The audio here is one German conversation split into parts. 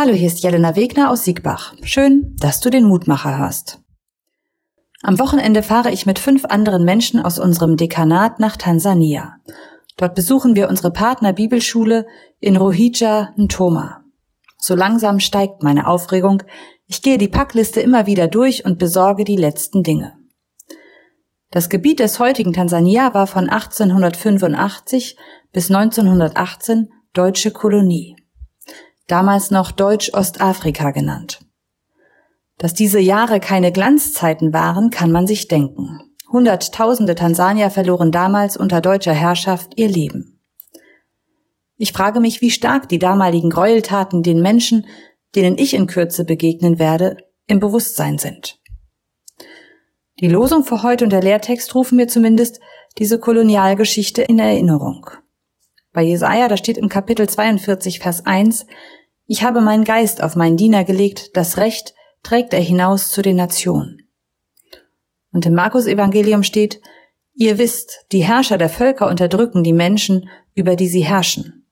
Hallo, hier ist Jelena Wegner aus Siegbach. Schön, dass du den Mutmacher hörst. Am Wochenende fahre ich mit fünf anderen Menschen aus unserem Dekanat nach Tansania. Dort besuchen wir unsere Partner Bibelschule in Rohija Ntoma. So langsam steigt meine Aufregung. Ich gehe die Packliste immer wieder durch und besorge die letzten Dinge. Das Gebiet des heutigen Tansania war von 1885 bis 1918 deutsche Kolonie damals noch Deutsch-Ostafrika genannt. Dass diese Jahre keine Glanzzeiten waren, kann man sich denken. Hunderttausende Tansanier verloren damals unter deutscher Herrschaft ihr Leben. Ich frage mich, wie stark die damaligen Gräueltaten den Menschen, denen ich in Kürze begegnen werde, im Bewusstsein sind. Die Losung für heute und der Lehrtext rufen mir zumindest diese Kolonialgeschichte in Erinnerung. Bei Jesaja, da steht im Kapitel 42, Vers 1, ich habe meinen Geist auf meinen Diener gelegt, das Recht trägt er hinaus zu den Nationen. Und im Markus Evangelium steht, ihr wisst, die Herrscher der Völker unterdrücken die Menschen, über die sie herrschen.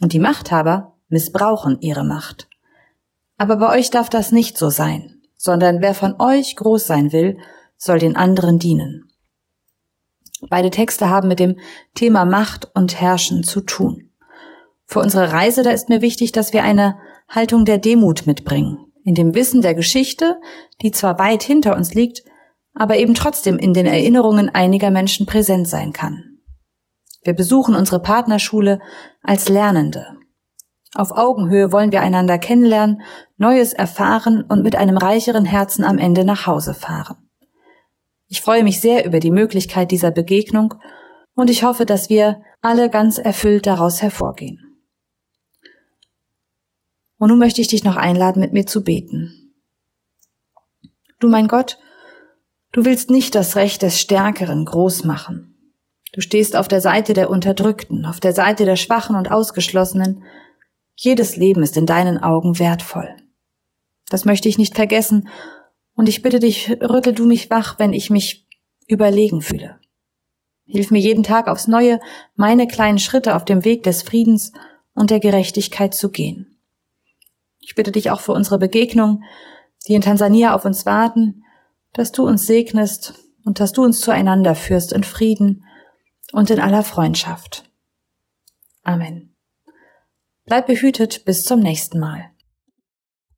Und die Machthaber missbrauchen ihre Macht. Aber bei euch darf das nicht so sein, sondern wer von euch groß sein will, soll den anderen dienen. Beide Texte haben mit dem Thema Macht und Herrschen zu tun. Für unsere Reise, da ist mir wichtig, dass wir eine Haltung der Demut mitbringen. In dem Wissen der Geschichte, die zwar weit hinter uns liegt, aber eben trotzdem in den Erinnerungen einiger Menschen präsent sein kann. Wir besuchen unsere Partnerschule als Lernende. Auf Augenhöhe wollen wir einander kennenlernen, Neues erfahren und mit einem reicheren Herzen am Ende nach Hause fahren. Ich freue mich sehr über die Möglichkeit dieser Begegnung und ich hoffe, dass wir alle ganz erfüllt daraus hervorgehen. Und nun möchte ich dich noch einladen, mit mir zu beten. Du mein Gott, du willst nicht das Recht des Stärkeren groß machen. Du stehst auf der Seite der Unterdrückten, auf der Seite der Schwachen und Ausgeschlossenen. Jedes Leben ist in deinen Augen wertvoll. Das möchte ich nicht vergessen, und ich bitte dich, rüttel du mich wach, wenn ich mich überlegen fühle. Hilf mir jeden Tag aufs Neue, meine kleinen Schritte auf dem Weg des Friedens und der Gerechtigkeit zu gehen. Ich bitte dich auch für unsere Begegnung, die in Tansania auf uns warten, dass du uns segnest und dass du uns zueinander führst in Frieden und in aller Freundschaft. Amen. Bleib behütet bis zum nächsten Mal.